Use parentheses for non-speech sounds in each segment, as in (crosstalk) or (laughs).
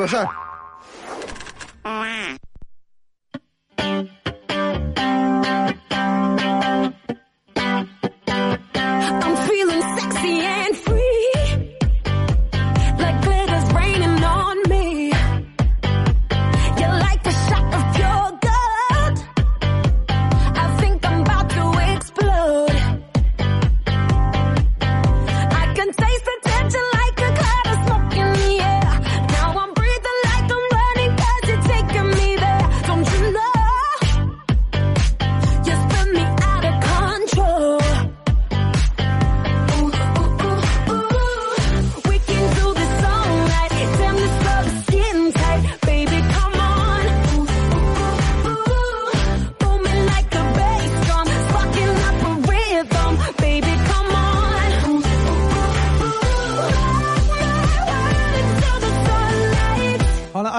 说事儿。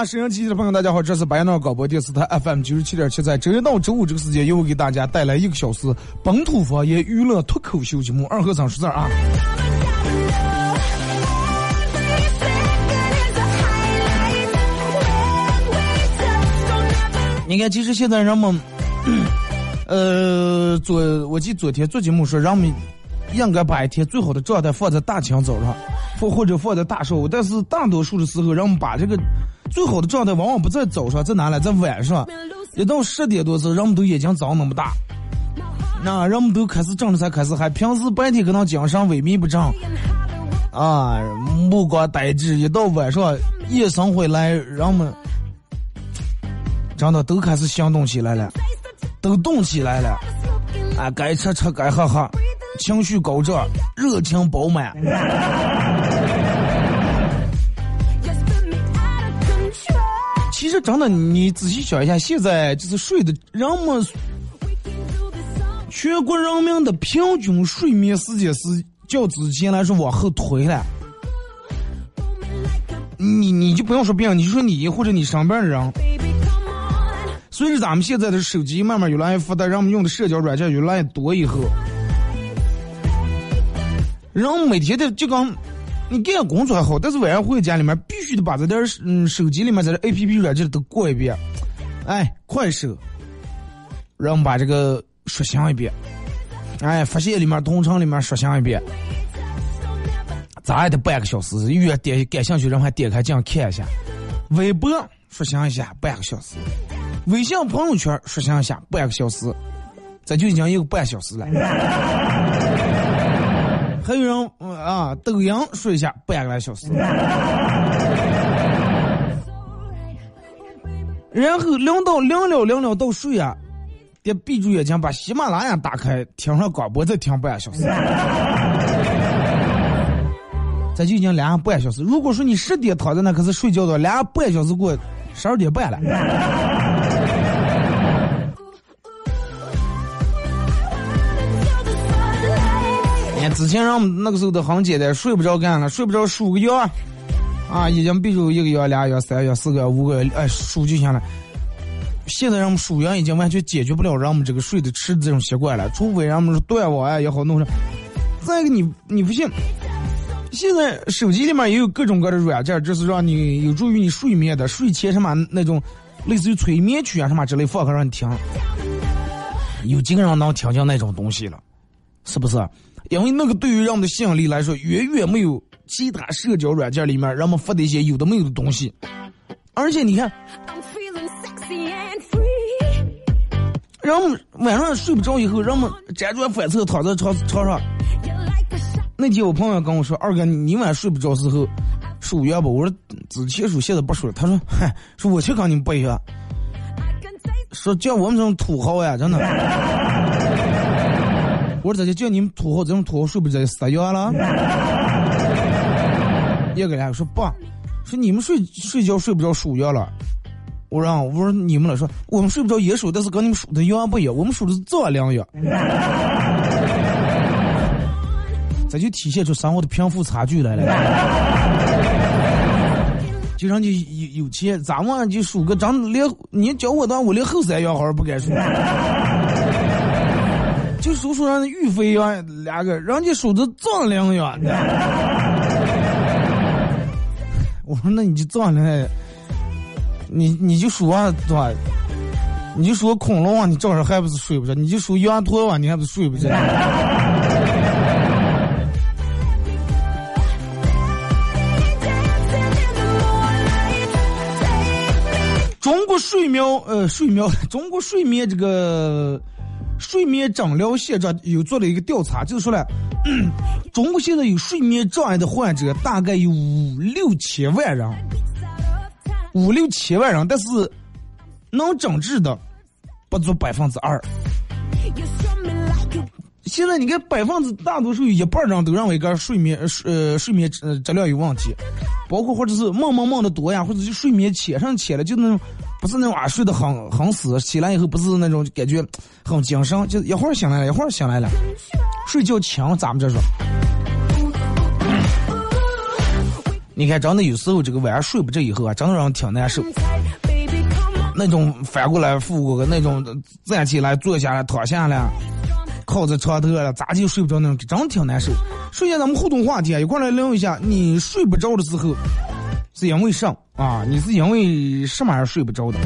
沈阳机的朋友，大家好，这是白闹广播电视台 FM 九十七点七，在周一到周五这个时间，由我给大家带来一个小时本土方言娱乐脱口秀节目《二和尚说事儿》啊。你看，其实现在人们，(clears throat) 呃，昨我记得昨天做节目说，人们应该把一天最好的状态放在大清早上，或或者放在大上午。但是大多数的时候，人们把这个最好的状态往往不在早上，在哪里？在晚上。一到十点多时候，人们都眼睛长那么大，那人们都开始正才开始嗨。平时白天可能精神萎靡不振，啊，目光呆滞，一到晚上夜深回来，人们真的都开始行动起来了，都动起来了，啊，该吃吃，该喝喝，情绪高涨，热情饱满。实真的，你仔细想一下，现在就是睡的人们，全国人民的平均睡眠时间是较之前来说往后推了。你你就不用说别人，你就说你或者你身边的人，随着咱们现在的手机慢慢越来越发达，人们用的社交软件越来越多以后，人每天的就刚你干工作还好，但是晚上回家里面必须得把这点嗯手机里面这 A P P 软件都过一遍，哎，快手，让我们把这个刷新一遍，哎，发现里面同城里面刷新一遍，咋也得半个小时，越点感兴趣人还点开这样看一下，微博刷新一下半个小时，微信朋友圈刷新一下半个小时，这就已经一个半小时了。还有人嗯啊，抖音睡一下半个来小时，(laughs) 然后零到零了领了到睡啊，得闭住眼睛把喜马拉雅打开，听上广播再听半个小时，(laughs) 这就已经两个半小时。如果说你十点躺在那可是睡觉的，两个半小时过十二点半了。之前让我们那个时候都很简单，睡不着干了，睡不着数个月，啊，已经比如一个月、俩月、三月、四个月、五个月，哎，数就行了。现在让我们数羊已经完全解决不了让我们这个睡得迟的这种习惯了，除非让我们断网啊也好弄上。再一个你你不信，现在手机里面也有各种各样的软件，这是让你有助于你睡眠的，睡前什么那种类似于催眠曲啊什么之类放开让你听，有几个人能听见那种东西了，是不是？因为那个对于人们的吸引力来说，远远没有其他社交软件里面人们发的一些有的没有的东西。而且你看.人们晚上睡不着以后，人们辗转反侧躺在床床上。那天我朋友跟我说：“二哥，你晚上睡不着时候数月吧？”我说：“之前数，现在不数了。”他说：“嗨，(laughs) 说我去跟你们不一样说叫我们这种土豪呀，真的。”我说：“咋就叫你们土豪这种土豪睡不着死药了？” (laughs) 一个人说：“爸，说你们睡睡觉睡不着数药了。我让我说你们了，说我们睡不着也数，但是跟你们数的药不一样，我们数的是早量药。(laughs) 这就体现出生活的贫富差距来了。(laughs) 就让你有有钱，咱们就数个张连，你叫我的话，我连后三样好像不敢数。就数数让玉飞呀，两个，人家数的丈量呀。我说那你就丈量，你你就数啊，对吧？你就说恐龙啊，你早上还不是睡不着？你就说羊驼啊，你还不是睡不着？(laughs) 中国睡眠呃睡眠，中国睡眠这个睡眠诊疗现状有做了一个调查，就是说呢，(clears throat) 中国现在有睡眠障碍的患者大概有五六千万人，五六千万人，但是能整治的不足百分之二。现在你看，百分之大多数有一半人都认为个睡眠呃睡眠质量有问题，包括或者是梦梦梦的多呀，或者是睡眠浅上浅了，就那种不是那种啊睡得很很死，起来以后不是那种感觉很精神，就一会儿醒来了，一会儿醒来了，睡觉强，咱们这说。你看，真的有时候这个晚上睡不着以后啊，真的让人挺难受。那种翻过来覆过个那种站起来坐下来躺下来。靠在床头了，咋就睡不着那种，真挺难受。首先咱们互动话题啊，一块来聊一下，你睡不着的时候是因为啥啊？你是因为什么而睡不着的？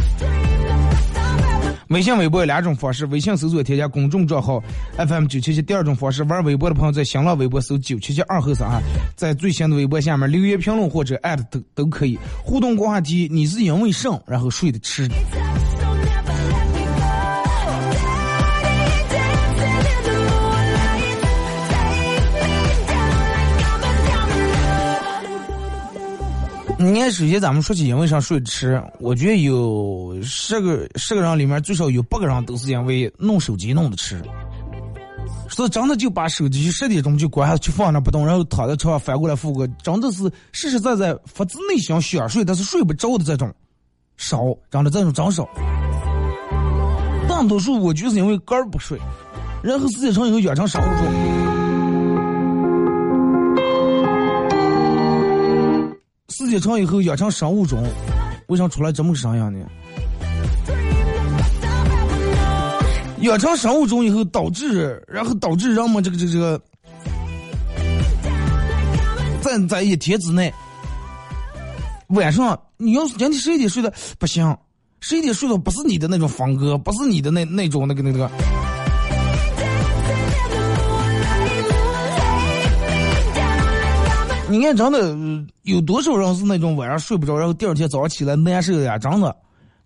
微信、微博有两种方式，微信搜索添加公众账号 FM 九七七。第二种方式，玩微博的朋友在新浪微博搜九七七二和三啊，在最新的微博下面留言评论或者艾特都都可以。互动话题，你是因为啥然后睡得迟？你看，首先咱们说起因为啥睡迟，我觉得有十个十个人里面最少有八个人都是因为弄手机弄的迟。是真的就把手机十点钟就关下去放那不动，然后躺在床上翻过来覆过，真的是实实在在发自内心想睡但是睡不着的这种少，真的这种真少。大多数我就是因为肝不睡，然后时间长以后养成生物钟。时间长以后养成生物钟，为啥出来这么个声音呢？养成生物钟以后导致，然后导致人们这个这个这个，在在一天之内，晚上你要是今天十一点睡的不行，十一点睡的不是你的那种风格，不是你的那那种那个那个。你看，真的有多少人是那种晚上睡不着，然后第二天早上起来难受的呀？真的，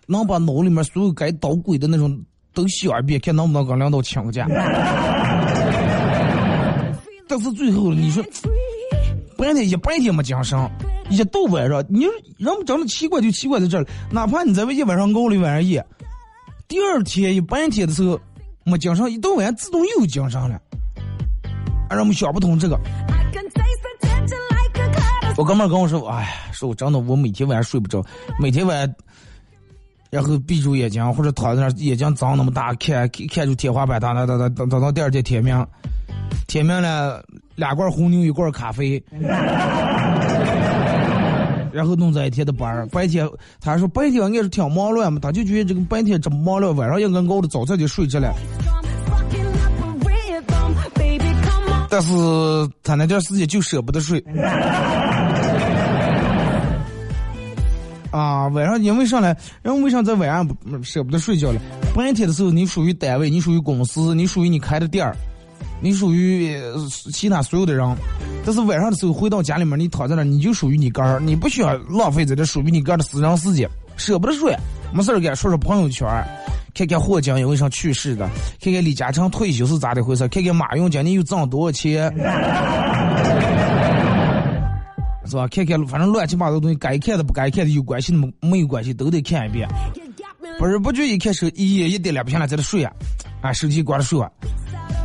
能把脑里面所有该捣鬼的那种都想一遍，看能不能跟领导请个假。(laughs) 但是最后你说，白天一白天没精神，一到晚上，你人们真的奇怪就奇怪在这儿，哪怕你在外一晚上熬了一晚上夜，第二天一白天的时候没精神，一到晚上自动又有精神了，让我们想不通这个。我哥们跟我说：“哎呀，说我真的，我每天晚上睡不着，每天晚上，然后闭住眼睛或者躺在那儿，眼睛睁那么大，看看看住天花板，等等等等等到第二天天明，天明了，两罐红牛，一罐咖啡，然后弄这一天的班儿。白天他说白天应该是挺忙乱嘛，他就觉得这个白天这么忙乱，晚上应该熬的早，早就睡着了。但是他那段时间就舍不得睡。”晚上因为啥呢？然后为啥在晚上舍不得睡觉了？白天的时候你属于单位，你属于公司，你属于你开的店儿，你属于其他所有的人。但是晚上的时候回到家里面，你躺在那，你就属于你个儿，你不需要浪费在这属于你个儿的私人时间，舍不得睡，没事儿干，说说朋友圈，看看霍江因为啥去世的，看看李嘉诚退休是咋的回事，看看马云今年又挣多少钱。是吧？看看，反正乱七八糟东西，该看的不该看的，有关系的没没有关系，都得看一遍。不是不觉一看手一一点两不行了，在这睡啊，啊，手机关了睡啊，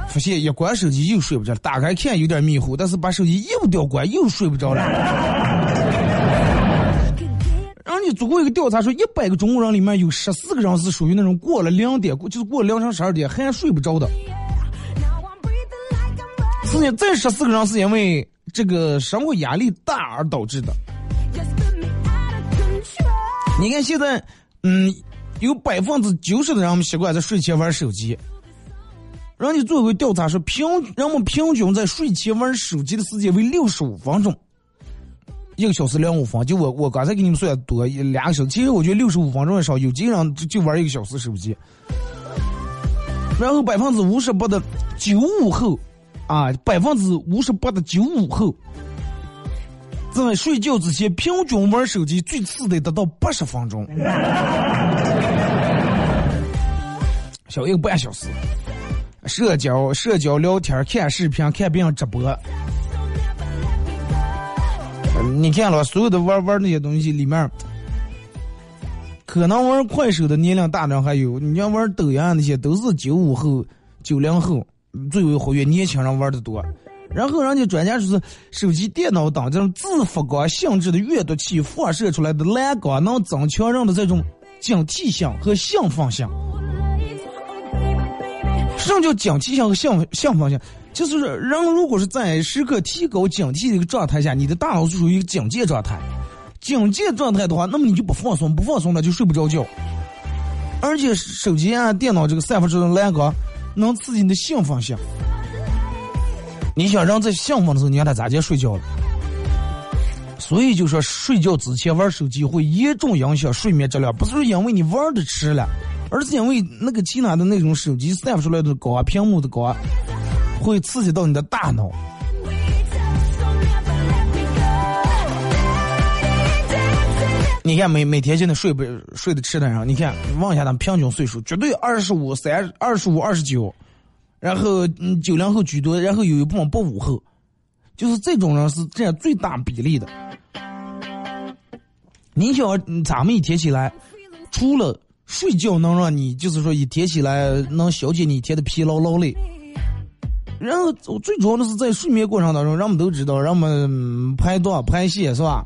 发现一关手机又睡不着了，打开看有点迷糊，但是把手机又掉关又睡不着了。家做过一个调查，说一百个中国人里面有十四个人是属于那种过了两点，就是过了凌晨十二点还睡不着的。是呢，这十四个人是因为这个生活压力大而导致的。你看现在，嗯，有百分之九十的人们习惯在睡前玩手机。人家做过调查说，平人们平均在睡前玩手机的时间为六十五分钟，一个小时两五分。就我我刚才给你们说的多两个小时，其实我觉得六十五分钟也少，有几个人就就玩一个小时手机。然后百分之五十八的九五后，啊，百分之五十八的九五后，在睡觉之前平均玩手机最次得达到八十分钟，(laughs) 小一个半小时。社交、社交聊天、看视频、看别人直播。嗯你看了所有的玩玩那些东西里面，可能玩快手的年龄大的还有，你要玩抖音啊那些都是九五后、九零后最为活跃，年轻人玩的多。然后人家专家说是手机、电脑等这种自发光性质的阅读器放射出来的蓝光能增强人的这种警惕性和兴奋性。什么叫警惕性和兴兴奋性？就是人如果是在时刻提高警惕的一个状态下，你的大脑是属于一个警戒状态。警戒状态的话，那么你就不放松，不放松了就睡不着觉。而且手机啊、电脑这个散发出的蓝光，能刺激你的兴奋性。你想让在兴奋的时候，你让他咋接睡觉了？所以就说睡觉之前玩手机会严重影响睡眠质量，不是因为你玩的迟了，而是因为那个其他的那种手机散发出来的光、屏幕的光，会刺激到你的大脑。你看每每天现在睡不睡得吃的人，你看问一下他们平均岁数，绝对二十五、三、二十五、二十九，然后嗯九零后居多，然后有一部分八五后，就是这种人是占最大比例的。你想嗯咱们一天起来，除了睡觉能让你就是说一天起来能消解你一天的疲劳劳累，然后最主要的是在睡眠过程当中，人们都知道，人们嗯排毒排泄是吧？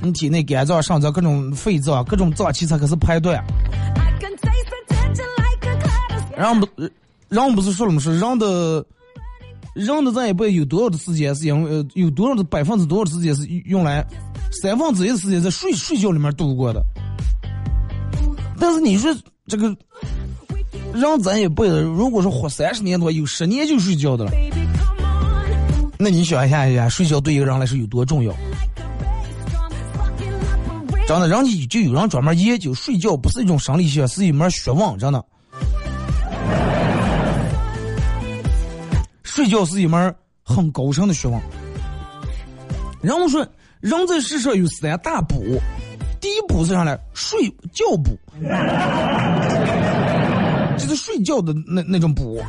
你体内肝脏、肾脏各种肺脏、各种脏器才开始排断。I can taste potential like a cloud of 然后不，人们不是说了吗？说人的人的这一辈有多少的时间是因为呃有多少的百分之多少的时间是用来三分之一的时间在睡睡觉里面度过的。但是你说这个人咱一辈子，如果说活三十年多，有十年就睡觉的了，那你想一下一下，睡觉对一个人来说有多重要？真的，人家就有人专门研究睡觉不是一种生理学，是一门学问，真的。睡觉是一门很高深的学问。人们说，人在世上有三大补，第一补是啥呢？睡觉补，就是睡觉的那那种补。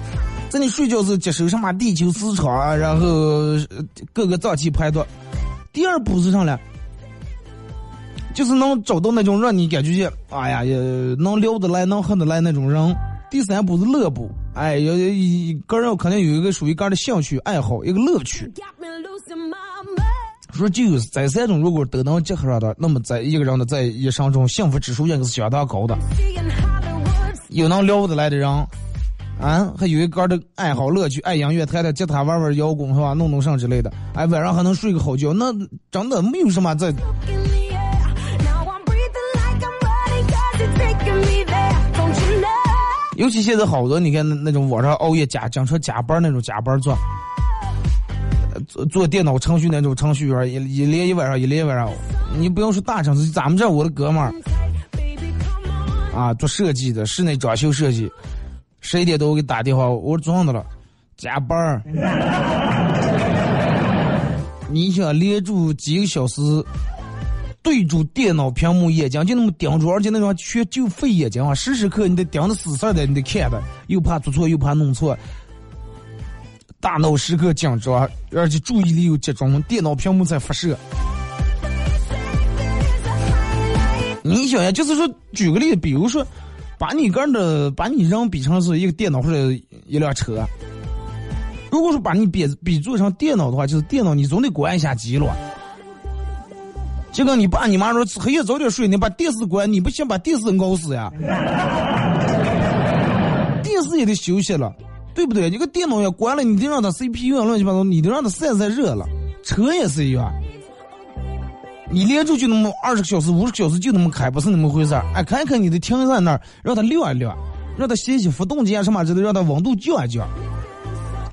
在你睡觉时接收什么地球磁场啊，然后各个脏器排毒。第二步是啥呢？就是能找到那种让你感觉，哎呀，也能聊得来、能合得来那种人。第三步是乐步，哎，有一个人肯定有一个属于个人的兴趣爱好，一个乐趣。说就是这三种，如果都能结合上的，那么在一个人的在一生中幸福指数应该是相当高的。有能聊得来的人，啊，还有一个人的爱好乐趣，爱音乐，弹弹吉他，玩玩摇滚是吧？弄弄上之类的，哎，晚上还能睡个好觉，那真的没有什么在尤其现在好多，你看那那种网上熬夜加经常加班那种加班做，做做电脑程序那种程序员，一一连一晚上，一连一晚上。你不用说大城市，咱们这我的哥们儿啊，做设计的，室内装修设计，十一点多我给打电话，我说撞到了，加班儿。(laughs) 你想连住几个小时，对住电脑屏幕，眼睛就那么盯住，而且那种全就费眼睛啊，时时刻你得盯着死死的，你得看的，又怕做错，又怕弄错，大脑时刻紧张，而且注意力又集中，电脑屏幕在发射。你想呀，就是说，举个例子，比如说，把你个人的，把你人比成是一个电脑或者一辆车，如果说把你比比做成电脑的话，就是电脑你总得关一下机了。就跟你爸你妈说黑夜早点睡，你把电视关，你不先把电视熬死呀？(laughs) 电视也得休息了，对不对？你个电脑也关了，你得让它 CPU 啊乱七八糟，你得让它散散热了。车也是一样，你连着就那么二十个小时、五十个小时就那么开，不是那么回事儿。哎，开开你得停在那儿，让它晾一晾，让它洗洗发动机啊什么之类，让它温度降一降。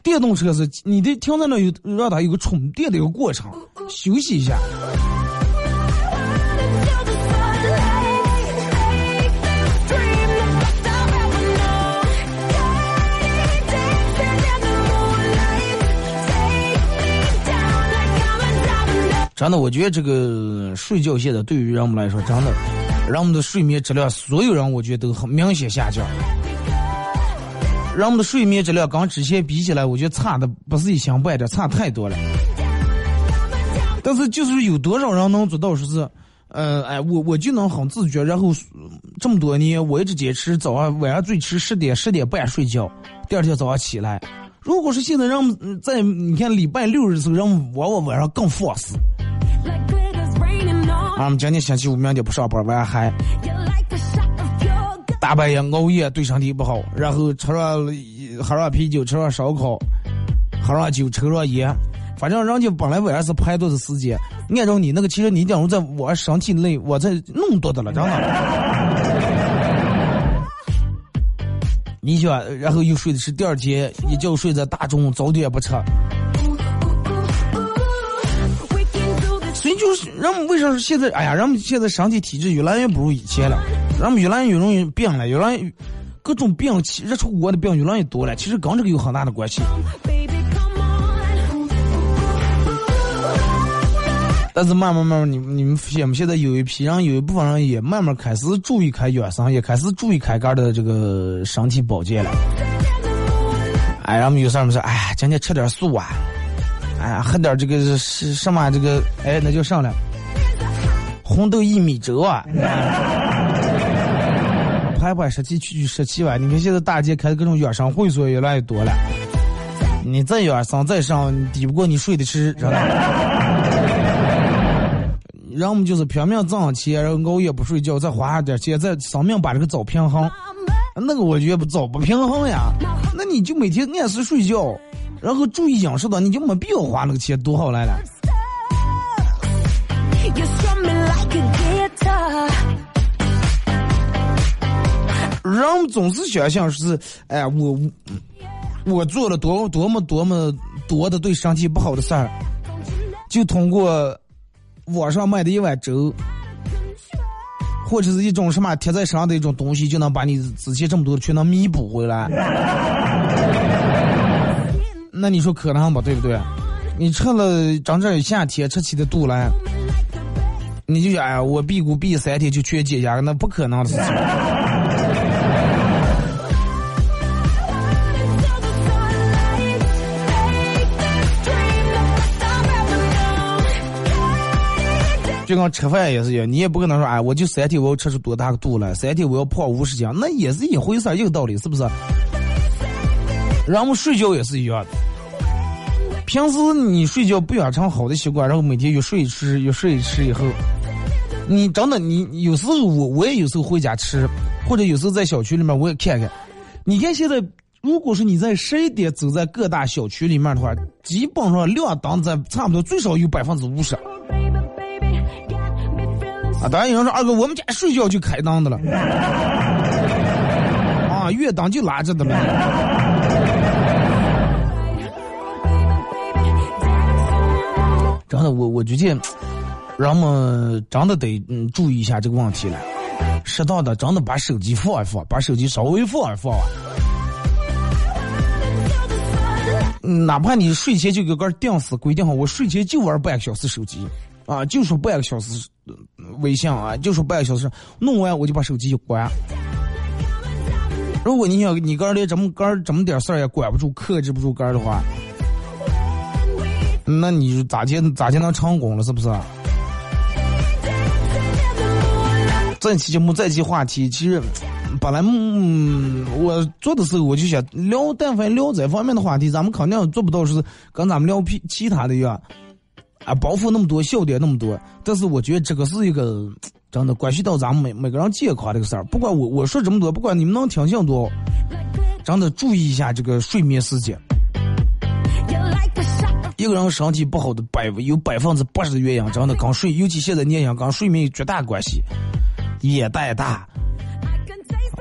电动车是你得停在那有让它有个充电的一个过程，休息一下。真的，我觉得这个睡觉现在对于人们来说，真的，人们的睡眠质量，所有人我觉得都很明显下降。人们的睡眠质量跟之前比起来，我觉得差的不是一星半点，差太多了。但是就是有多少人能做到说是，呃，哎，我我就能很自觉，然后这么多年我一直坚持早上晚上最迟十点十点半睡觉，第二天早上起来。如果是现在让在你看礼拜六的时候，让往我晚上更放肆。俺，们今天星期五，明天不上班，完还大半夜熬夜，对身体不好。然后吃上喝上啤酒，吃上烧烤，喝上酒，抽上烟。反正人家本来晚上是排毒的时间，按照你那个，其实你假如在我身体内，我在弄多的了，真的。(laughs) 你想，然后又睡的是第二天，一觉睡在大中午，早点不吃。就是人们为啥说现在，哎呀，人们现在身体体质越来越不如以前了，人们越来越容易病了，越来越各种病气热出国的病越来越多了。其实跟这个有很大的关系。但是慢慢慢慢，你你们现现在有一批人，有一部分人也慢慢开始注意开养生，也开始注意开干的这个身体保健了。哎，人们有事儿没事，哎呀，今天吃点素啊。哎呀，喝点这个是什么？这个哎，那就上了红豆薏米粥啊！排排湿气，去去湿气吧。你看现在大街开的各种养生会所越来越多了。你再养生再上，抵不过你睡的迟，知道吧？人们就是拼命挣钱，然后熬夜不睡觉，再花点钱，再生命把这个找平衡。那个我觉得不找不平衡呀。那你就每天按时睡觉。然后注意养生的，你就没必要花那个钱，多好来了。人总是想象是，哎，我我做了多多么多么多的对身体不好的事儿，就通过网上卖的一碗粥，或者是一种什么贴在身上的一种东西，就能把你之前这么多全能弥补回来。那你说可能吧，对不对？你吃了整整夏天吃起的肚来，你就想哎呀，我辟谷辟三天就缺解下，那不可能的事情。就跟吃饭也是一样，你也不可能说哎，我就三天我要吃出多大个肚来，三天我要胖五十斤，那也是一回事，一个道理，是不是？然后睡觉也是一样的。平时你睡觉不养成好的习惯，然后每天越睡吃，越睡吃以后，你真的你有时候我我也有时候回家吃，或者有时候在小区里面我也看看。你看现在，如果是你在十一点走在各大小区里面的话，基本上亮灯在差不多最少有百分之五十。啊，当然有人说二哥，我们家睡觉就开灯的了。啊，月灯就拉着的了。真的，我我觉得，人们真的得嗯注意一下这个问题了。适当的，真的把手机放一放，把手机稍微放一放啊。哪怕你睡前就给个定死规定好，我睡前就玩半个小时手机，啊，就说半个小时微信啊，就说半个小时，弄完我就把手机一关。如果你想你个连这么个这么点事儿也管不住、克制不住个的话。那你咋就咋就能成功了？是不是？这期节目这期话题，其实本来嗯，我做的时候我就想聊，但凡聊这方面的话题，咱们肯定做不到是跟咱们聊其其他的一样。啊，包袱那么多，笑点那么多，但是我觉得这个是一个真的关系到咱们每每个人健康这个事儿。不管我我说这么多，不管你们能听清多，真的注意一下这个睡眠时间。一个人身体不好的百有百分之八十的原因，真的跟睡，尤其现在年轻人跟睡眠有绝大关系。眼袋大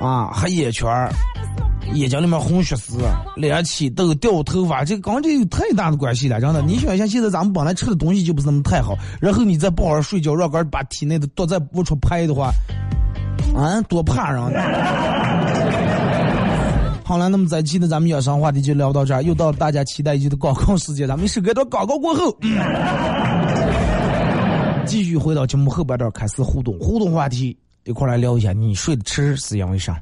啊，黑眼圈儿，眼睛里面红血丝，脸起痘、掉头发，这跟这有太大的关系了，真的。你想一下，现在咱们本来吃的东西就不是那么太好，然后你再不好好睡觉，让个把体内的毒再不出排的话，啊，多怕人！好了，那么这期呢咱们养生话题就聊到这儿，又到了大家期待已久的广告时间，咱们一首歌到广告过后，继续回到节目后半段开始互动，互动话题一块来聊一下，你睡得迟是因为啥？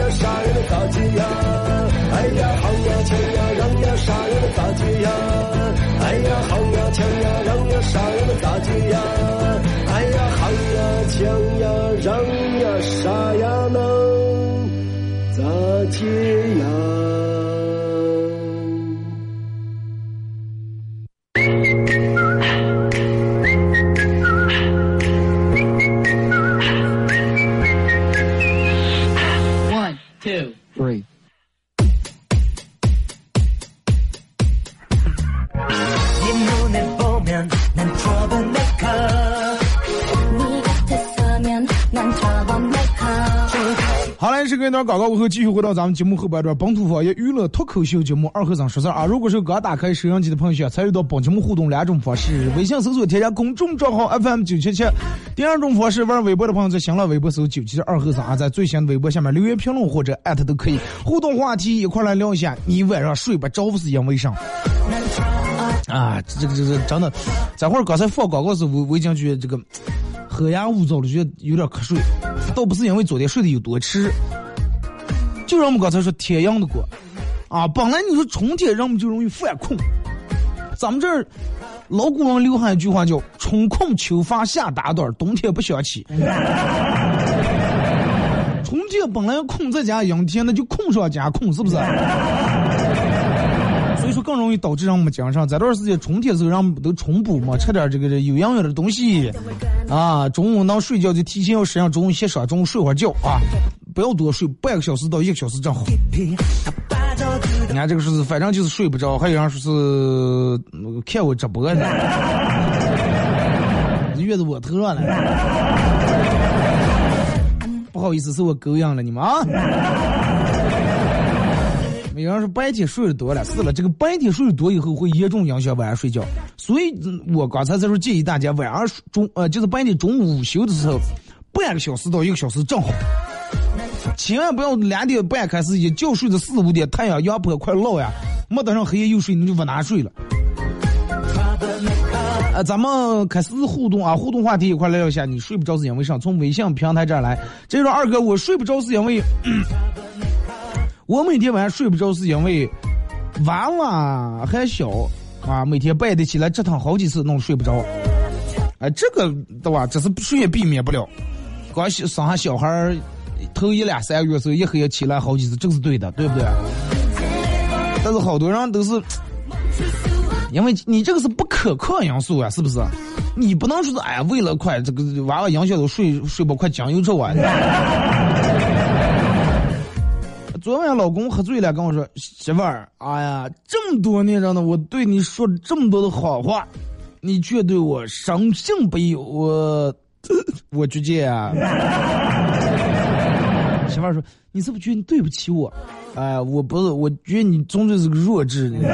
杀人的着急呀！哎呀，好呀，钱呀，让呀，杀人的着急呀！哎呀，好呀，钱呀，让呀，杀人的着急呀！哎呀，好呀，钱呀，让呀，杀呀，能咋接？呀段广告过后，继续回到咱们节目后半段，本土方言娱乐脱口秀节目二和尚说事儿啊。如果是刚打开收音机的朋友，想参与到本节目互动两种方式：微信搜索添加公众账号 FM 九七七；第二种方式，玩微博的朋友在新浪微博搜九七二和尚啊，在最新的微博下面留言评论或者艾特都可以。互动话题一块来聊一下，你晚上睡不着是因为啥？啊，这个这个真的，这会儿刚才放广告时，我我已经觉得这个黑牙雾噪了，觉得有点瞌睡，倒不是因为昨天睡得有多迟，就让我们刚才说天阳的锅，啊，本来你说春天人们就容易犯困，咱们这儿老古人流行一句话叫“春困秋乏夏打盹，冬天不想起”。春天本来困在家，阴天那就困上加困，是不是？所以说更容易导致让我们精神。这段时间春天时候，让我们都充补嘛，吃点这个有营养的东西，啊，中午能睡觉就提前要适应中午歇晌，中午睡会儿觉啊，不要多睡，半个小时到一个小时正好。你看这个是，反正就是睡不着，还有人说是看我直播呢，月子我头上了，不好意思，是我狗养了你们啊。有人说白天睡得多了，是了，这个白天睡得多以后会严重影响晚上睡觉，所以我刚才在说建议大家晚上中呃就是白天中午午休的时候，半个小时到一个小时正好，千万不要两点半开始一觉睡到四五点，太阳阳坡快落呀，没等上黑夜又睡你就不难睡了。呃，咱们开始互动啊，互动话题一块聊一下，你睡不着是因为啥？从微信平台这儿来，这说二哥我睡不着是因为。我每天晚上睡不着，是因为娃娃还小啊，每天半夜起来折腾好几次，弄睡不着。哎，这个对吧？这是谁也避免不了。刚生下小孩儿头一两三个月时候，一黑夜起来好几次，这是对的，对不对？但是好多人都是，(tsk) 因为你这个是不可抗因素啊，是不是？你不能说是哎，为了快这个娃娃养小都睡睡不快，将就着啊。昨晚老公喝醉了，跟我说：“媳妇儿，哎呀，这么多年了呢，我对你说这么多的好话，你却对我深信不疑，我 (laughs) 我觉得啊。”媳妇儿说：“你是不是觉得你对不起我？哎，我不是，我觉得你终究是个弱智的。(laughs) ”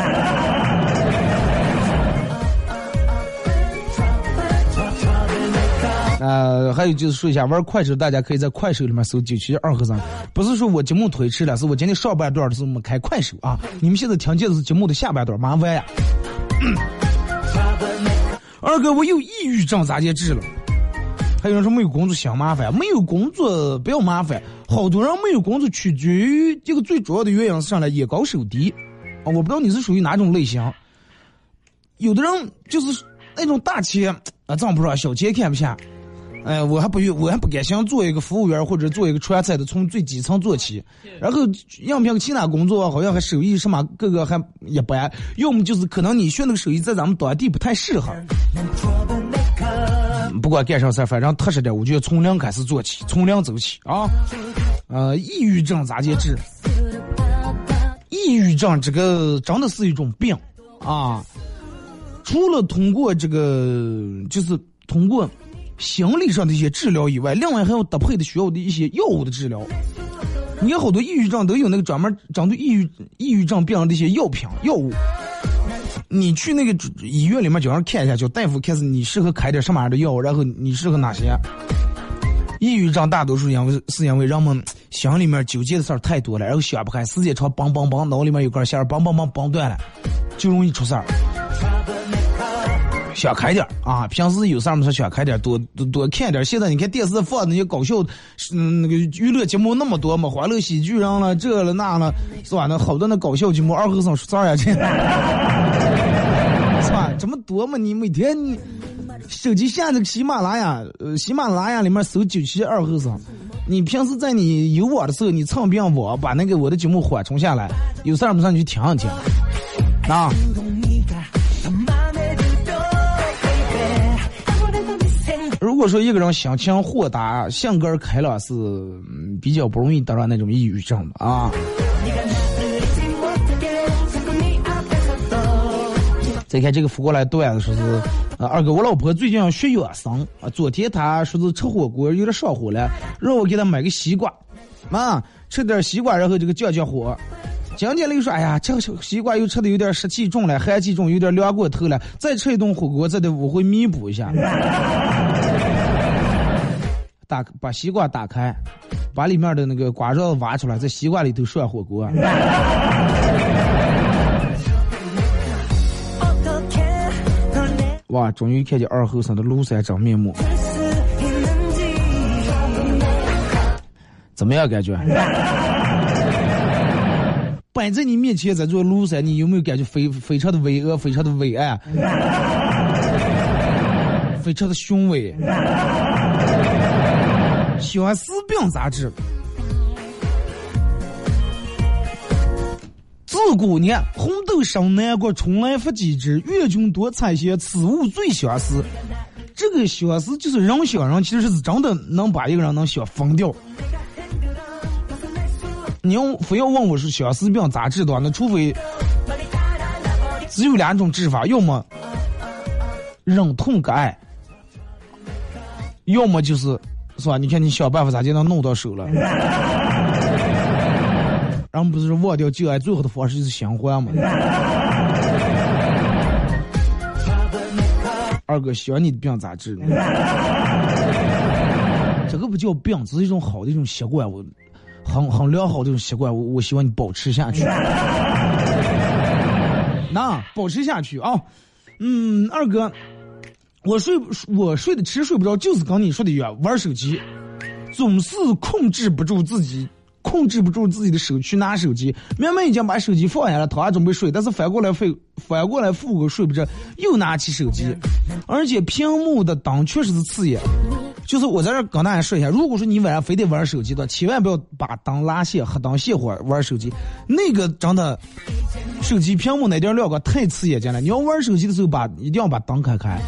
呃，还有就是说一下，玩快手，大家可以在快手里面搜“九七二和尚”。不是说我节目推迟了，是我今天上半段的时候我们开快手啊。你们现在听见的是节目的下半段，麻烦呀。(coughs) 二哥，我有抑郁症，咋接治了？还有人说没有工作嫌麻烦，没有工作不要麻烦。好多人没有工作，取决于这个最主要的原因是上来眼高手低啊。我不知道你是属于哪种类型。有的人就是那种大企业啊挣不上，小企业看不下。哎，我还不愿，我还不敢想做一个服务员或者做一个传菜的，从最基层做起。然后应聘其他工作好像还手艺什么各个还一般，要么就是可能你学那个手艺在咱们当地不太适合。不管干啥事儿，反正踏实点儿，我觉得从零开始做起，从零走起啊。呃，抑郁症咋接治？抑郁症这个真的是一种病啊。除了通过这个，就是通过。心理上的一些治疗以外，另外还有搭配的需要的一些药物的治疗。你看好多抑郁症都有那个专门针对抑郁抑郁症病人的一些药品药物。你去那个医院里面叫人看一下，叫大夫看是你适合开点什么样的药，然后你适合哪些。抑郁症大多数因为是因为人们心里面纠结的事儿太多了，然后想不开，时间长嘣嘣嘣，脑里面有根弦儿嘣嘣嘣嘣断了，就容易出事儿。想开点啊！平时有事儿没事想开点，多多多看点。现在你看电视放那些搞笑，嗯，那个娱乐节目那么多嘛，欢乐喜剧人了，这了那了，是吧？那好多那搞笑节目，二和尚说啥呀？这，(laughs) 是吧？这么多嘛？你每天你手机下那个喜马拉雅，喜马拉雅里面搜九七二和尚。你平时在你有我的时候，你蹭遍我，把那个我的节目缓冲下来，有事儿没事你去听一听，啊。如果说一个人心情豁达、性格开朗，是比较不容易得到那种抑郁症的啊。再看这个扶过来段子，说是啊，二哥，我老婆最近要学养生啊。昨天她说是吃火锅有点上火了，让我给她买个西瓜，妈吃点西瓜，然后这个降降火。今天又说，哎呀，这个西瓜又吃的有点湿气重了，寒气重，有点凉过头了，再吃一顿火锅，这得我会弥补一下。打把西瓜打开，把里面的那个瓜瓤挖出来，在西瓜里头涮火锅。哇，终于看见二后生的庐山真面目。怎么样感觉？摆在你面前这座庐山，你有没有感觉非非常的巍峨，非常的伟岸，(laughs) 非常的雄伟？《相思病》杂志，自古年红豆生南国，春来发几枝。愿君多采撷，此物最相思。这个相思就是人想人，其实是真的能把一个人能想疯掉。你要非要问我是《相思病》咋治的，那除非只有两种治法，要么忍痛割爱，要么就是是吧？你看你想办法咋就能弄到手了？然后不是忘掉旧爱最好的方式就是新欢嘛？二哥，想你的病咋治？这个不叫病，只是一种好的一种习惯。我。很很良好的一种习惯，我我希望你保持下去。(laughs) 那保持下去啊，嗯，二哥，我睡我睡的其实睡不着，就是跟你说的一样，玩手机，总是控制不住自己，控制不住自己的手去拿手机。明明已经把手机放下了，躺下准备睡，但是反过来反反过来复个睡不着，又拿起手机，而且屏幕的灯确实是刺眼。就是我在这跟大家说一下，如果说你晚上非得玩手机的，千万不要把灯拉线、黑灯熄火玩手机，那个真的手机屏幕那点亮光太刺眼睛了。你要玩手机的时候，把一定要把灯开开，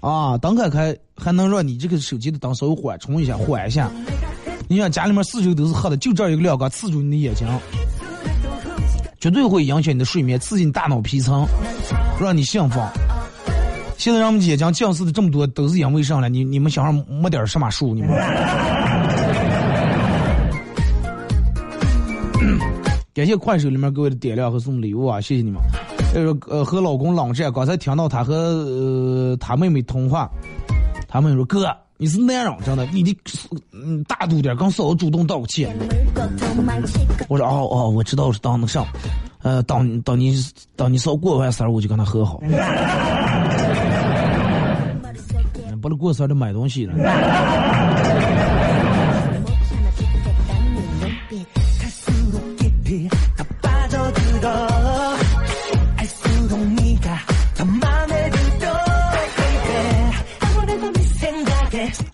啊，灯开开还能让你这个手机的灯稍微缓冲一下、缓一下。你想家里面四周都是黑的，就这一个亮光刺住你的眼睛，绝对会影响你的睡眠，刺激你大脑皮层，让你兴奋。现在让我们眼睛近视的这么多，都是因为啥了？你你们想想没点什么数？你们？(coughs) 感谢快手里面各位的点亮和送礼物啊！谢谢你们。呃呃，和老公冷战，刚才听到他和呃他妹妹通话，他妹妹说：“哥，你是男人，真的，你得嗯大度点，跟嫂子主动道个歉。”我说：“哦哦，我知道是当得上。呃，当当你当你嫂过完生日，我就跟他和好。(laughs) ”不能过生日买东西了。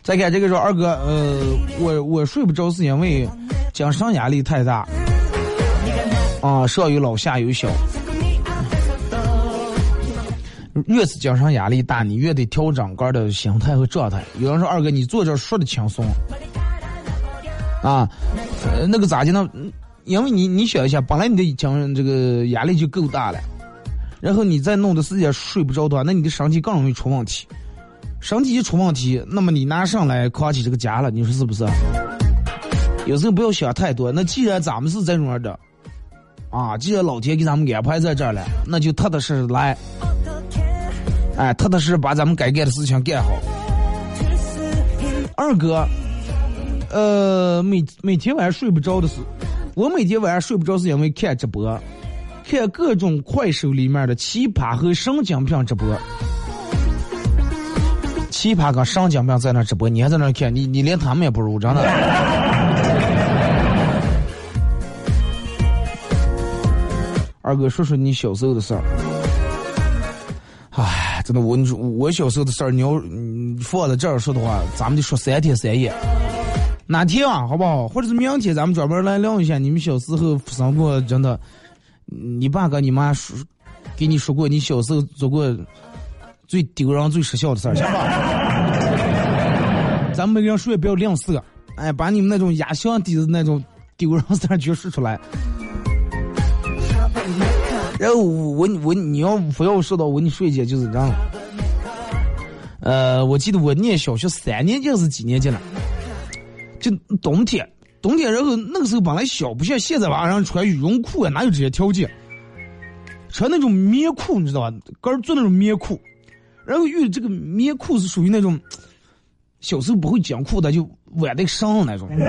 再看这个说二哥，呃，我我睡不着是因为精神压力太大，啊，上有老下有小。越是精神压力大，你越得调整个的心态和状态。有人说二哥，你坐这说的轻松，啊，呃，那个咋的呢？因为你你想一下，本来你的精神这个压力就够大了，然后你再弄的时间睡不着的话，那你的身体更容易出问题。身体一出问题，那么你拿上来扛起这个家了，你说是不是？有时候不要想太多。那既然咱们是这种的，啊，既然老天给咱们安排在这儿了，那就踏踏实实来。哎，踏踏实实把咱们该干的事情干好。二哥，呃，每每天晚上睡不着的是，我每天晚上睡不着是因为看直播，看各种快手里面的奇葩和神经病直播。奇葩跟神经病在那直播，你还在那看，你你连他们也不如，真的。二哥，说说你小时候的事儿。唉，真的，我你说我小时候的事儿，你要放在这儿说的话，咱们就说三天三夜。哪天啊，好不好？或者是明天，咱们专门来聊一下你们小时候发生过真的，你爸跟你妈说，给你说过你小时候做过最丢人、最失笑的事儿，行吧？咱们每个人说也不要吝啬，哎，把你们那种压箱底的那种丢人事儿 (laughs) 全说出来。然后我我你要非要说到我跟你说一件，就是这样。呃，我记得我念小学三年级是几年级了，就冬天，冬天，然后那个时候本来小，不像现在吧，让穿羽绒裤啊，哪有这些条件？穿那种棉裤，你知道吧？个人做那种棉裤，然后遇这个棉裤是属于那种小时候不会讲裤的，就崴得上那种。(laughs)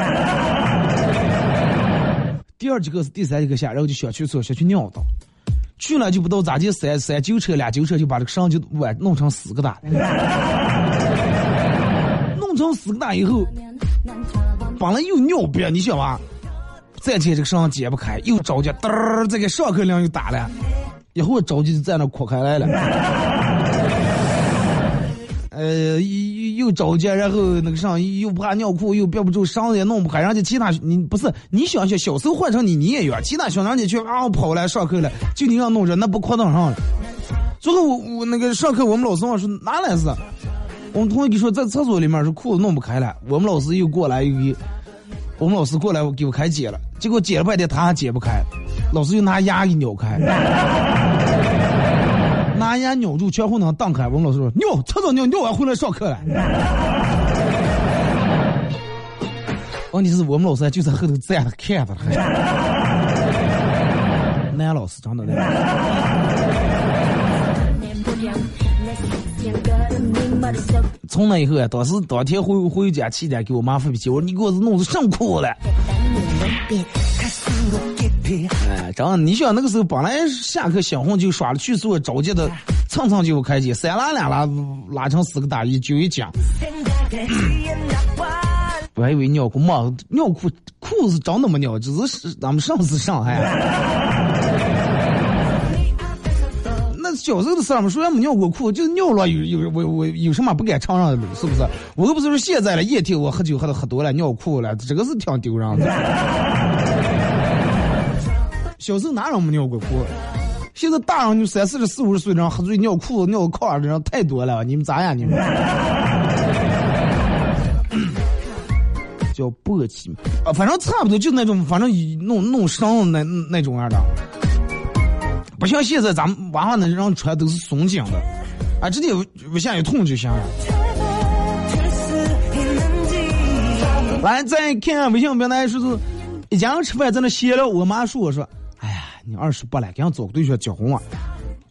第二节课是第三节课下，然后就想去厕所，想去尿道。去了就不知道咋地，三三揪车俩揪车就把这个伤就崴弄成四个大，(laughs) 弄成四个大以后，本来又尿憋，你想吧，再接这个伤解不开，又着急，嘚儿，这个上课铃又打了，一会儿着急就在那哭开来了，(laughs) 呃，又又着急，然后那个上衣又怕尿裤，又憋不住，绳子也弄不开，人家其他你不是你想想，小时候换成你你也有，其他小人家去啊跑来上课了，就你要弄着，那不夸张上了。最后我我那个上课，我们老师问说哪来是？我们同学给说在厕所里面是裤子弄不开了，我们老师又过来又给，我们老师过来我给我开解了，结果解了半天他还解不开，老师又拿牙给扭开。拿牙扭住，全后能荡开。我们老师说：“尿，厕所尿，尿完回来上课了。” (laughs) 问题是我们老师就在后头站着看着，还 (laughs) 男老师长得那。从那以后啊，当时当天回回家七点给我妈发脾气，我说你给我弄成上裤了。哎，真的，你想那个时候本来下课小红就耍了去做着急的，蹭蹭就开机，三拉两拉拉成四个大一就一讲。我还以为尿裤嘛，尿裤裤子长那么尿，只是咱们上次上海。那小时候的事儿嘛，虽然没尿过裤，就是尿了有有我我有什么不敢承认的，是不是？我又不是说现在了，夜天我喝酒喝的喝多了尿裤了，这个是挺丢人的。小时候哪人没尿过裤？现在大人就三四十四五十岁人喝醉尿裤子尿裤儿的人太多了，你们咋样？你们叫簸箕啊，反正差不多就那种，反正弄弄绳那那种样的，不像现在咱们娃娃那让穿都是松紧的，啊，直接往下一捅就行了。来，再看看微信平台说是一家人吃饭在那闲聊，我妈说我说。你二十八了，给俺找个对象结婚啊！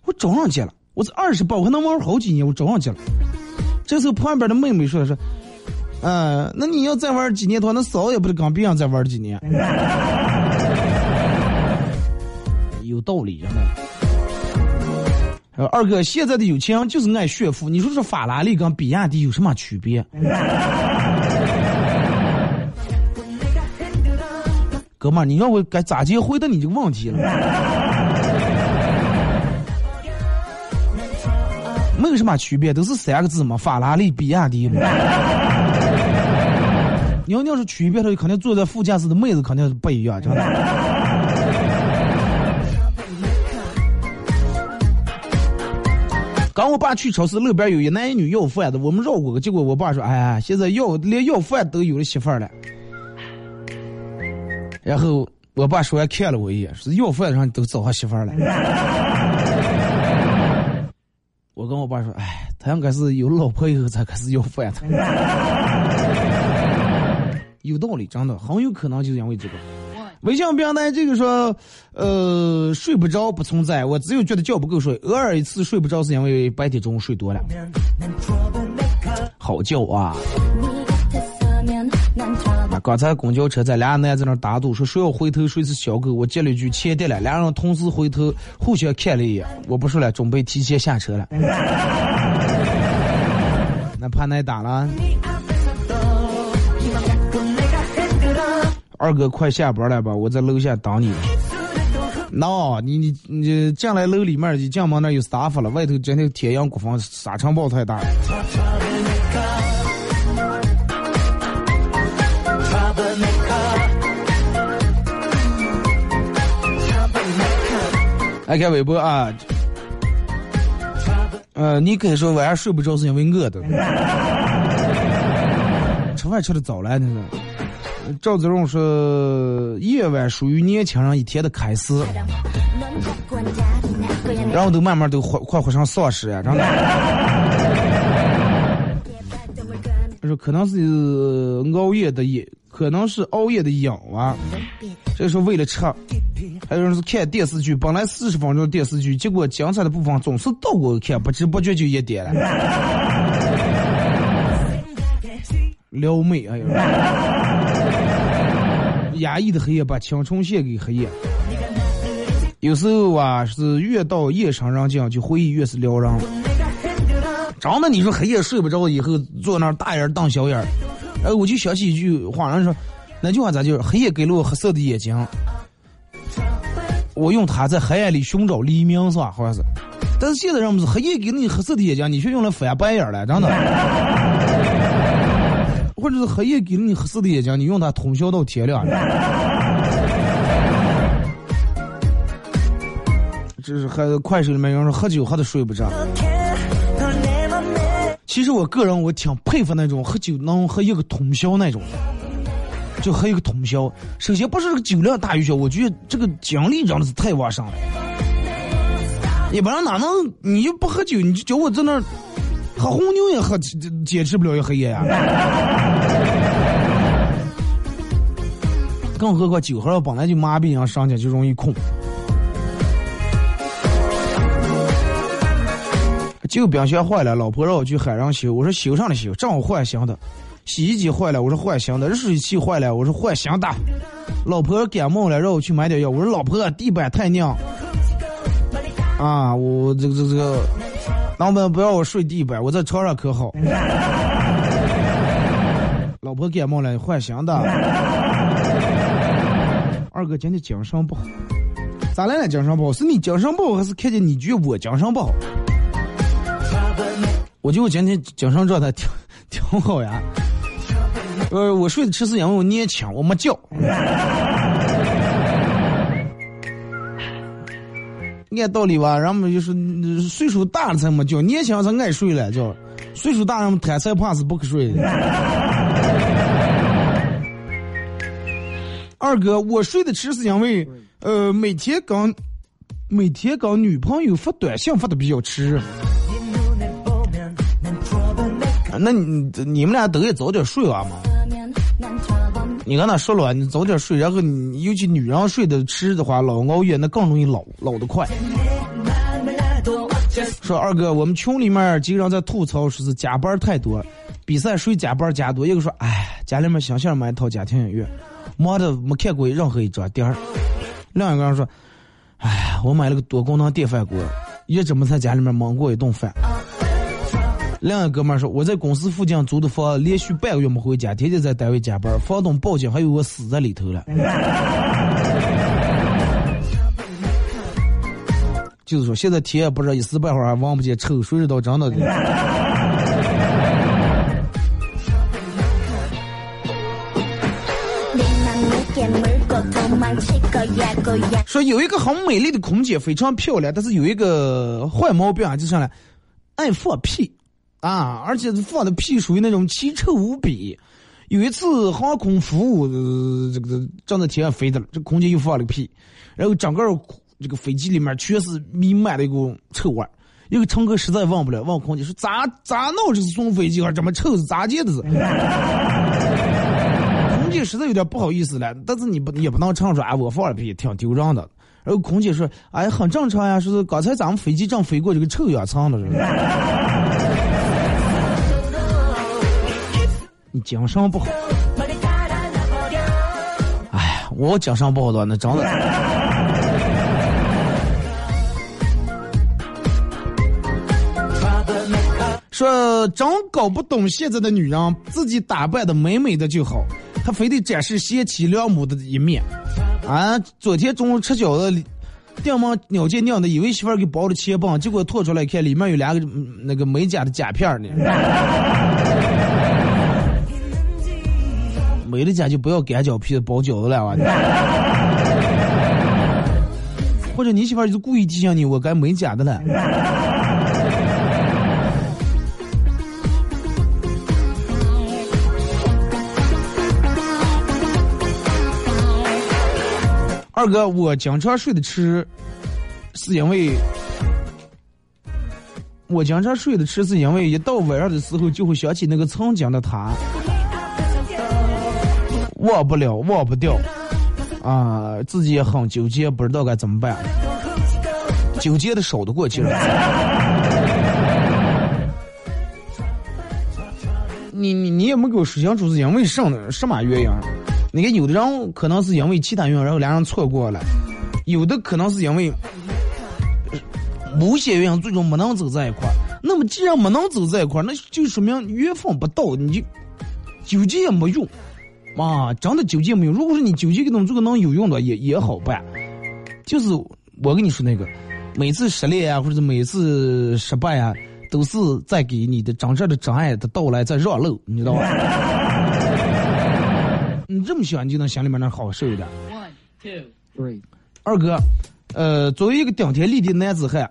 我找上去了，我这二十八，我还能玩好几年，我找上去了。这时候旁边的妹妹说说，嗯、那你要再玩几年的话，那嫂也不得跟别人再玩几年。(laughs) 有道理，真的。二哥，现在的有钱人就是爱炫富，你说这法拉利跟比亚迪有什么区别？哥们儿，你要我该咋接回答你这个问题了？没 (laughs) 有什么区别，都是三个字嘛，法拉利、比亚迪嘛。(laughs) 你要要是区别的，肯定坐在副驾驶的妹子肯定是不一样，真的。(laughs) 刚我爸去超市，路边有一男一女要饭的，我们绕过去，结果我爸说：“哎呀，现在要连要饭都有了媳妇儿了。”然后我爸说完看了我一眼，说要饭上都找上媳妇儿了。(laughs) 我跟我爸说，哎，他应该是有老婆以后才开始要饭的。有道理，真的很有可能就是因为这个。微信平台这个说，呃，睡不着不存在，我只有觉得觉不够睡，偶尔一次睡不着是因为白天中午睡多了。好觉啊！刚才公交车在俩男在那打赌，说谁要回头谁是小狗。我接了一句钱跌了，俩人同时回头互相看了一眼。我不说了，准备提前下车了。(laughs) 那怕挨打了。二哥，快下班了吧？我在楼下等你。那、你你你进来楼里面，一进门那有沙发了，外头今天天阳国风，沙尘暴太大。爱看微博啊，呃，你可以说晚上睡不着是因为饿的，(laughs) 吃饭吃的早了，那是。赵子龙说：“夜晚属于年轻人一天的开始，然后都慢慢都活快活成丧尸呀，真的。(laughs) ”他说：“可能是熬夜的夜，可能是熬夜的瘾啊。这是为了吃。还有人是看电视剧，本来四十分钟电视剧，结果精彩的部分总是倒过看，不知不觉就一点了。撩妹，哎呀！”压抑的黑夜把青春献给黑夜。有时候啊，是越到夜深人静，就回忆越是撩人。真的，你说黑夜睡不着，以后坐那儿大眼瞪小眼哎，我就想起一句话，人说那句话咋就是黑夜给了我黑色的眼睛，我用它在黑暗里寻找黎明，是吧？好像是。但是现在人不是黑夜给了你黑色的眼睛，你却用来翻白眼了，真的。(laughs) 或者是黑夜给了你黑色的眼睛，你用它通宵到天亮。(laughs) 这是还快手里面有人说喝酒喝的睡不着。其实我个人我挺佩服那种喝酒能喝一个通宵那种，就喝一个通宵。首先不是这个酒量大与小，我觉得这个精力真的是太旺盛了。一般人哪能你就不喝酒，你就叫我在那儿。喝红牛也喝，坚持不了一黑夜呀。(laughs) 更何况酒喝了本来就麻痹人，上去就容易旧冰箱坏了，老婆让我去海上修，我说修上了修，正好换新的。洗衣机坏了，我说换新的。热水器坏了，我说换新的。老婆感冒了，让我去买点药，我说老婆地板太硬。啊，我这个这个这个。能不能不要我睡地板？我在床上可好。老婆感冒了，换新的。二哥今天精神不好，咋来了？精神不好？是你精神不好，还是看见你觉我精神不好？我觉得我今天精神状态挺挺好呀。呃，我睡的迟是因为我年轻，我没觉。按道理吧，人们就是岁数大了才没觉，年轻才爱睡了觉。岁数大人贪财怕死不瞌睡。二哥，我睡得迟是因为，呃，每天跟每天跟女朋友发短信发的比较迟。那你你们俩都得早点睡完嘛？你跟他说了，你早点睡，然后你尤其女人睡得迟的话，老熬夜那更容易老老得快。说二哥，我们群里面经常在吐槽，说是加班太多，比赛谁加班加多？一个说，哎，家里面想想买一套家庭影院，忙的没看过任何一张点儿。另一个人说，哎，我买了个多功能电饭锅，一直没在家里面焖过一顿饭。另一个哥们儿说，我在公司附近租的房，连续半个月没回家，天天在单位加班，房东报警，还有我死在里头了。就是说，现在天也不热，一时半会儿还望不见臭水，到真的。说有一个很美丽的空姐，非常漂亮，但是有一个坏毛病啊，就上来爱放屁啊，而且放的屁属于那种奇臭无比。有一次航空服务这个正在天上飞的了，这空姐又放了个屁，然后整个这个飞机里面全是弥漫的一股臭味。一个乘客实在忘不了，问空姐说：“咋咋闹？这是送飞机啊？这么臭是咋接的？”？(laughs) 空姐实在有点不好意思了，但是你不也不能唱出来我放了屁，挺丢人的。然后空姐说：“哎，很正常呀，说是刚才咱们飞机正飞过这个臭氧层的。” (laughs) 你精神不好。哎我精神不好的那真的。说真搞不懂现在的女人，自己打扮的美美的就好，她非得展示贤妻良母的一面。啊，昨天中午吃饺子，电门鸟见娘的，以为媳妇儿给包了钱棒，结果拖出来看，里面有两个那个美甲的甲片呢。美的甲就不要擀饺皮包饺子了啊！(laughs) 或者你媳妇儿就是故意提醒你，我该美甲的了。二哥，我经常睡得迟，是因为我经常睡得迟，是因为一到晚上的时候就会想起那个曾经的他，忘不了，忘不掉，啊，自己也很纠结，不知道该怎么办，纠结的少得过去了。你你你也没给我说清楚是因为什么什么原因？你看有的人可能是因为其他原因，然后两人错过了；有的可能是因为某些原因最终没能走在一块儿。那么既然没能走在一块儿，那就说明缘分不到，你就纠结也没用啊！真的纠结没有。如果说你纠结个东西，这个能有用的也也好办。就是我跟你说那个，每次失恋啊，或者是每次失败啊，都是在给你的真正的真爱的到来在让路，你知道吧？(laughs) 你这么想，你就能心里面那好受一点。One two three，二哥，呃，作为一个顶天立地的男子汉，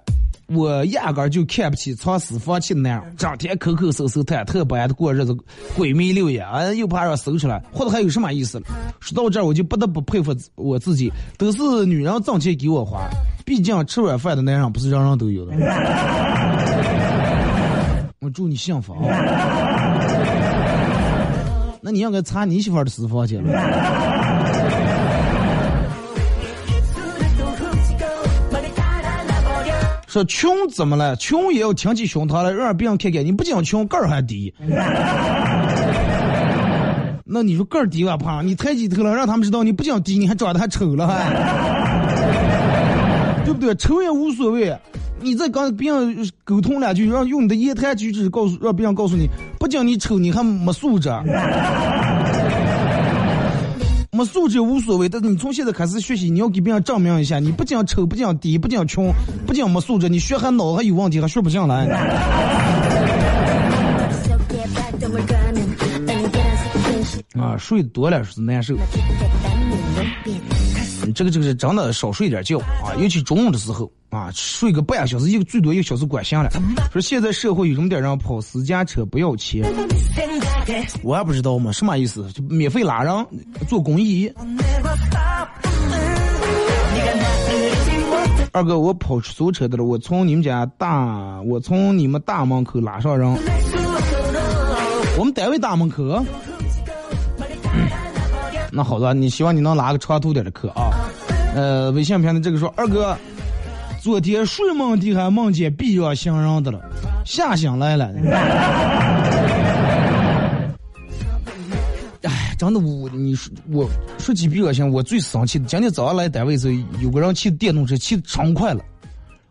我压根儿就看不起藏私房钱的男人，整天抠抠搜搜、忐忑不安的过日子，鬼迷六眼，啊，又怕让搜出来，活得还有什么意思了？说到这儿，我就不得不佩服我自己，都是女人挣钱给我花，毕竟吃软饭的男人不是人人都有的。(laughs) 我祝你幸福啊！(laughs) 那你应该查你媳妇的私房钱了。说穷怎么了？穷也要挺起胸膛来，让别人看看。你不讲穷，个儿还低。那你说个儿低吧胖，你抬起头了，让他们知道你不讲低，你还长得还丑了还，对不对？丑也无所谓。你再跟别人沟通两句，让用你的言谈举止告诉让别人告诉你，不仅你丑，你还没素质。没素质无所谓，但是你从现在开始学习，你要给别人证明一下，你不仅丑，不仅低，不仅穷，不仅没素质，你学还脑还有问题，还学不进来。啊，睡多了是难受。这个这个是真的少睡点觉啊，尤其中午的时候啊，睡个半小时，一个最多一个小时管闲了。说现在社会有这么点人跑私家车不要钱，我还不知道嘛，什么意思？就免费拉人做公益。二哥，我跑出租车的了，我从你们家大，我从你们大门口拉上人，我们单位大门口。那好的，你希望你能拉个长途点的客啊。呃，微信平台这个说，二哥，昨天睡梦里还梦见避让行人的了，吓醒来了。(laughs) 哎，真的我，你说我说起避让行，我最生气的，今天早上来单位时候，有个人骑电动车骑的畅快了，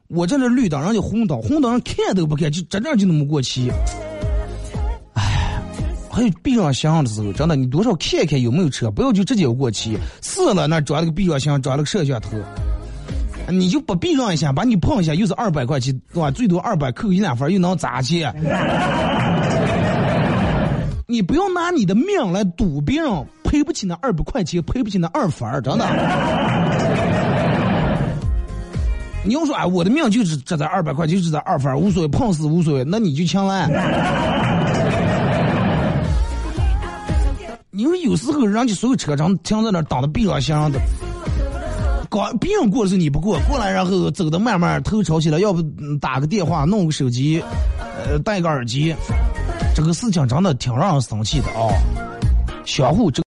我站这绿灯，人家红灯，红灯人看都不看，就真正就那么过去。还有避让箱的时候，真的，你多少看看有没有车，不要就直接过去。死了那装了个避让箱，装了个摄像头，你就不避让一下，把你碰一下，又是二百块钱，对吧？最多二百，扣一两分，又能咋去？(laughs) 你不要拿你的命来赌别人赔不起那二百块钱，赔不起那二分，真的。你要说哎，我的命就是这在二百块钱，就是在二分，无所谓，碰死无所谓，那你就强来。你说有时候人家所有车长停在那儿挡的避让行的，刚别人过的时候你不过，过来然后走的慢慢头朝起来，要不打个电话，弄个手机，呃，戴个耳机，这个事情真的挺让人生气的啊、相互这。